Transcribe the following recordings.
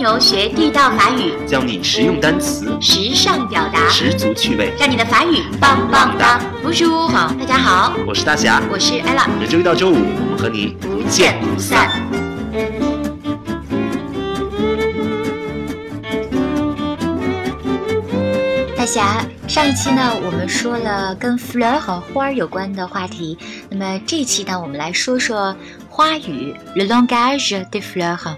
牛学地道法语，教你实用单词，时尚表达，十足趣味。让你的法语棒棒哒！不是好，大家好，我是大侠，我是 ella。每周一到周五，我们和你不见不散。大侠，上一期呢，我们说了跟 fleur 和花儿有关的话题，那么这一期呢，我们来说说花语，le langage des fleurs。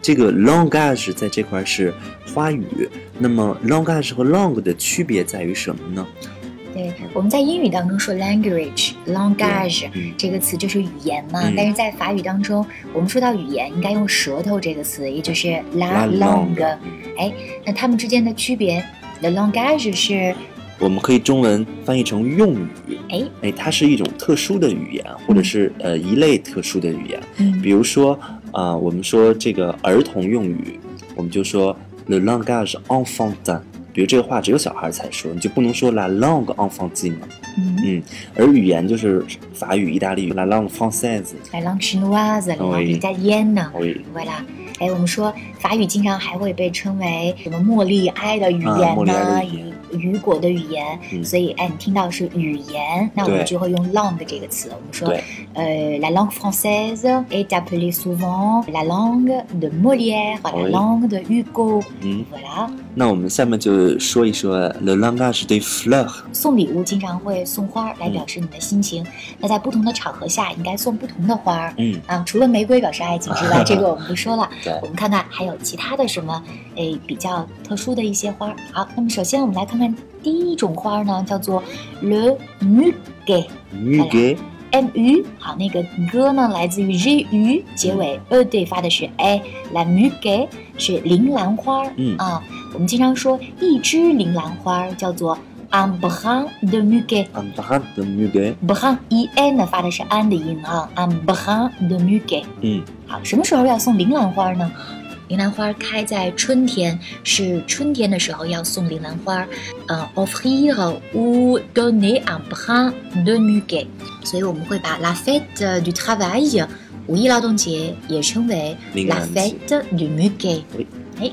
这个 langage 在这块是花语，那么 langage 和 long 的区别在于什么呢？对，我们在英语当中说 language，language 嗯这个词就是语言嘛，嗯但是在法语当中，我们说到语言应该用舌头这个词，也就是 la La langue。哎，那它们之间的区别，the langage 是我们可以中文翻译成用语。哎，哎，它是一种特殊的语言，或者是呃一类特殊的语言。嗯比如说啊、我们说这个儿童用语，我们就说 le langage enfantin。比如这个话只有小孩才说，你就不能说 la langue enfantine。嗯嗯，而语言就是法语、意大利语 la langue française。，la langue chinoise，la 哦 langue italienne。oui 对啦，哎，我们说法语经常还会被称为什么茉莉埃的语啊言。呢雨雨果的语言，嗯。所以哎，你听到是语言，那我们就会用 langue 这个词。我们说，呃，la langue française est appelée souvent la langue de Molière, la langue de Hugo。嗯，voilà，那我们下面就说一说 le langage des fleurs。送礼物经常会送花儿来表示你的心情，那在不同的场合下应该送不同的花儿。嗯，啊，除了玫瑰表示爱情之外，这个我们不说了。对。我们看看还有其他的什么，诶，比较特殊的一些花儿。好，那么首先我们来看看第一种花儿呢，叫做 le muguet。muguet。M U，好，那个 g 呢来自于 J U，结尾 e 对发的是 a，la muguet 是铃兰花儿。嗯啊，我们经常说一枝铃兰花儿叫做 un brin de muguet。un brin de muguet。brin e n 呢发的是安的音啊，un brin de muguet。嗯，好，什么时候要送铃兰花呢？铃兰花开在春天，是春天的时候要送铃兰花，呃，offrir ou donner un brin de muguet。所以我们会把 la fête du travail 五一劳动节也称为 la fête du muguet 对。哎，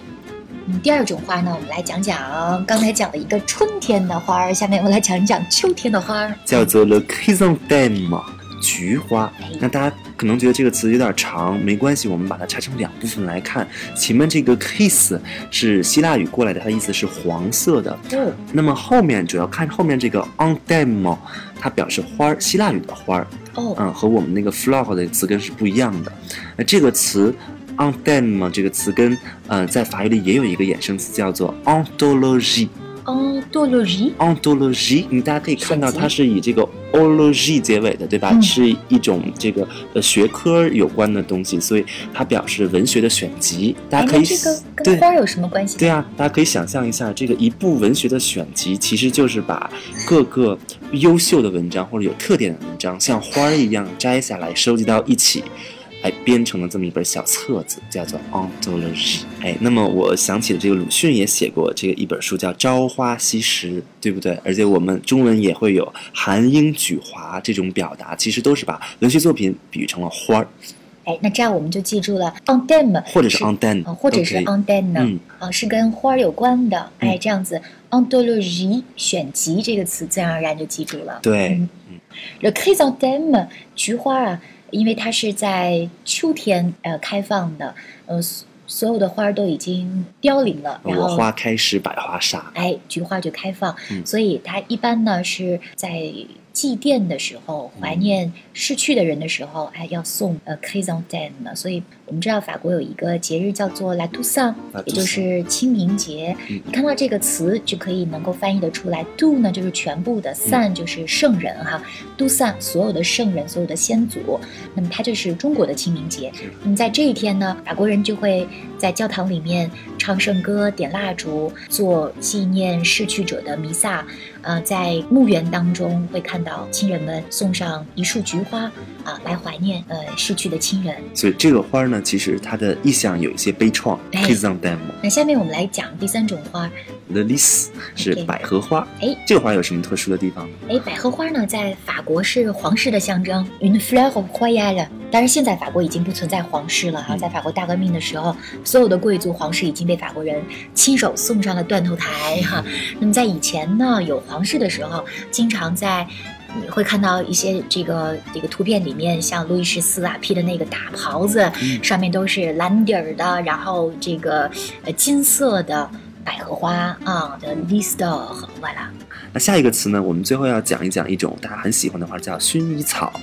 嗯，第二种花呢，我们来讲讲，刚才讲了一个春天的花儿，下面我们来讲一讲秋天的花儿。叫做 le chrysanthème，菊花哎。那大家可能觉得这个词有点长，没关系，我们把它拆成两部分来看。前面这个 chris 是希腊语过来的，它的意思是黄色的。哦，那么后面主要看后面这个 on them，它表示花儿，希腊语的花儿。哦，嗯，和我们那个 flower 的词根是不一样的。那这个词 on dem 这个词根，呃，在法语里也有一个衍生词叫做 ontology。ontology。ontology，你大家可以看到它是以这个 ology 结尾的，对吧？嗯是一种这个呃学科有关的东西，所以它表示文学的选集。大哎，家可以那这个对跟花儿有什么关系？对啊，大家可以想象一下，这个一部文学的选集，其实就是把各个优秀的文章或者有特点的文章，像花儿一样摘下来，收集到一起，哎，编成了这么一本小册子，叫做 ontology。哎，那么我想起了这个鲁迅也写过这个一本书，叫《朝花夕拾》，对不对？而且我们中文也会有含英举华这种表达，其实都是把文学作品比喻成了花儿，哎，那这样我们就记住了 on them，或者是 on 啊，或者是 on 嗯，啊，是跟花儿有关的。哎，嗯这样子 ontology 选集这个词自然而然就记住了。对嗯，le chrysanthème 菊花啊，因为它是在秋天呃开放的，呃，所所有的花儿都已经凋零了，然后我花开时百花杀。哎，菊花就开放，嗯所以它一般呢是在祭奠的时候，嗯怀念逝去的人的时候，哎，要送呃 chrysanthème。所以我们知道法国有一个节日叫做 La Toussaint，也就是清明节。嗯你看到这个词就可以能够翻译得出来，do 呢就是全部的，san 就是圣人哈，Toussaint 所有的圣人，所有的先祖。那么它就是中国的清明节。那么在这一天呢，法国人就会在教堂里面唱圣歌、点蜡烛，做纪念逝去者的弥撒。呃，在墓园当中会看到亲人们送上一束菊花啊、来怀念呃逝去的亲人。所以这个花儿呢，其实它的意象有一些悲怆哎 c h r y s o n t h e m 那下面我们来讲第三种花，le lys 是百合花。哎这个花有什么特殊的地方？哎，百合花呢，在法国是皇室的象征，une fleur royale。当然，现在法国已经不存在皇室了哈，嗯在法国大革命的时候，所有的贵族皇室已经被法国人亲手送上了断头台哈。那么在以前呢，有皇室的时候，经常在。你会看到一些这个这个图片里面，像路易十四啊披的那个大袍子，嗯上面都是蓝底儿的，然后这个呃金色的百合花啊的 list 和完了，那下一个词呢？我们最后要讲一讲一种大家很喜欢的花，叫薰衣草。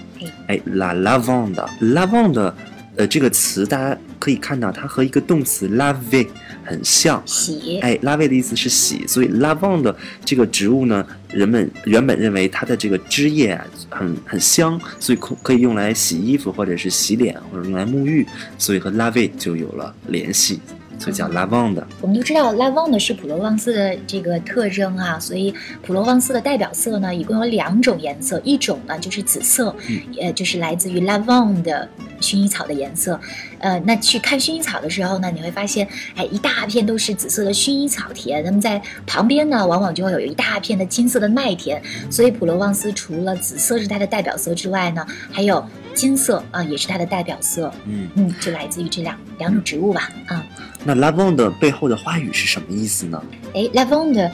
哎，la lavande，lavande，呃，这个词大家可以看到，它和一个动词 laver 很像。洗哎，laver 的意思是洗，所以 lavande 这个植物呢，人们原本认为它的这个枝叶啊很很香，所以可可以用来洗衣服或者是洗脸或者用来沐浴，所以和 laver 就有了联系，所以叫 lavande。我们都知道拉旺的是普罗旺斯的这个特征啊，所以普罗旺斯的代表色呢，一共有两种颜色，一种呢就是紫色，嗯呃，就是来自于拉旺的薰衣草的颜色。呃，那去看薰衣草的时候呢，你会发现，哎，一大片都是紫色的薰衣草田，那么在旁边呢，往往就会有一大片的金色的麦田。所以普罗旺斯除了紫色是它的代表色之外呢，还有金色啊、也是它的代表色。嗯，嗯，就来自于这两两种植物吧，啊。那 lavande 背后的花语是什么意思呢？哎，lavande，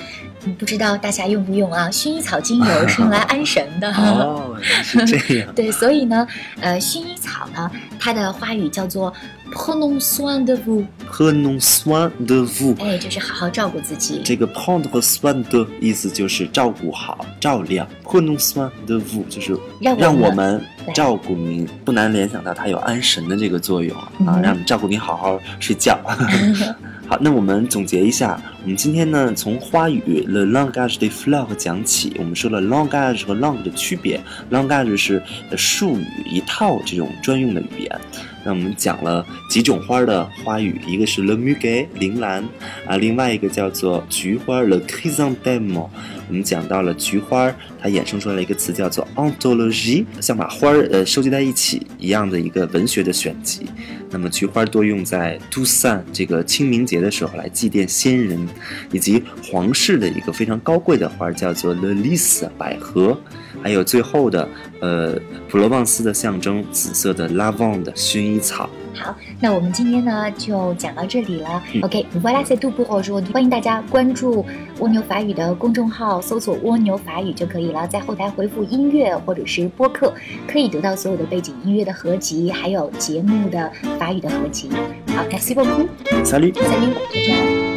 嗯不知道大家用不用啊？薰衣草精油是用来安神的。哦，是这样。对，所以呢，呃，薰衣草呢，它的花语叫做 prenons soin de vous，Prenons soin de vous。哎，就是好好照顾自己。这个 prendre soin de 意思就是照顾好、照料。Prenons soin de vous 就是让我们照顾您，不难联想到它有安神的这个作用啊，嗯让你照顾你好好睡觉。好，那我们总结一下，我们今天呢从花语 le langage des fleurs 讲起，我们说了 language 和 langue 的区别 language 是术语一套这种专用的语言。那我们讲了几种花的花语，一个是 le muguet 铃兰啊，另外一个叫做菊花 le chrysanthème。我们讲到了菊花，它衍生出来了一个词叫做 anthologie，像把花儿呃收集在一起一样的一个文学的选集。那么菊花多用在 t o u s a n 这个清明节的时候来祭奠先人，以及皇室的一个非常高贵的花叫做 l e l i s 百合，还有最后的呃普罗旺斯的象征紫色的 lavande 薰衣草。好，那我们今天呢就讲到这里了。嗯 OK，voilà c'est tout pour aujourd'hui。欢迎大家关注蜗牛法语的公众号，搜索“蜗牛法语”就可以了，在后台回复“音乐”或者是“播客”，可以得到所有的背景音乐的合集，还有节目的法语的合集。好，merci beaucoup，Salut。salut，就这样。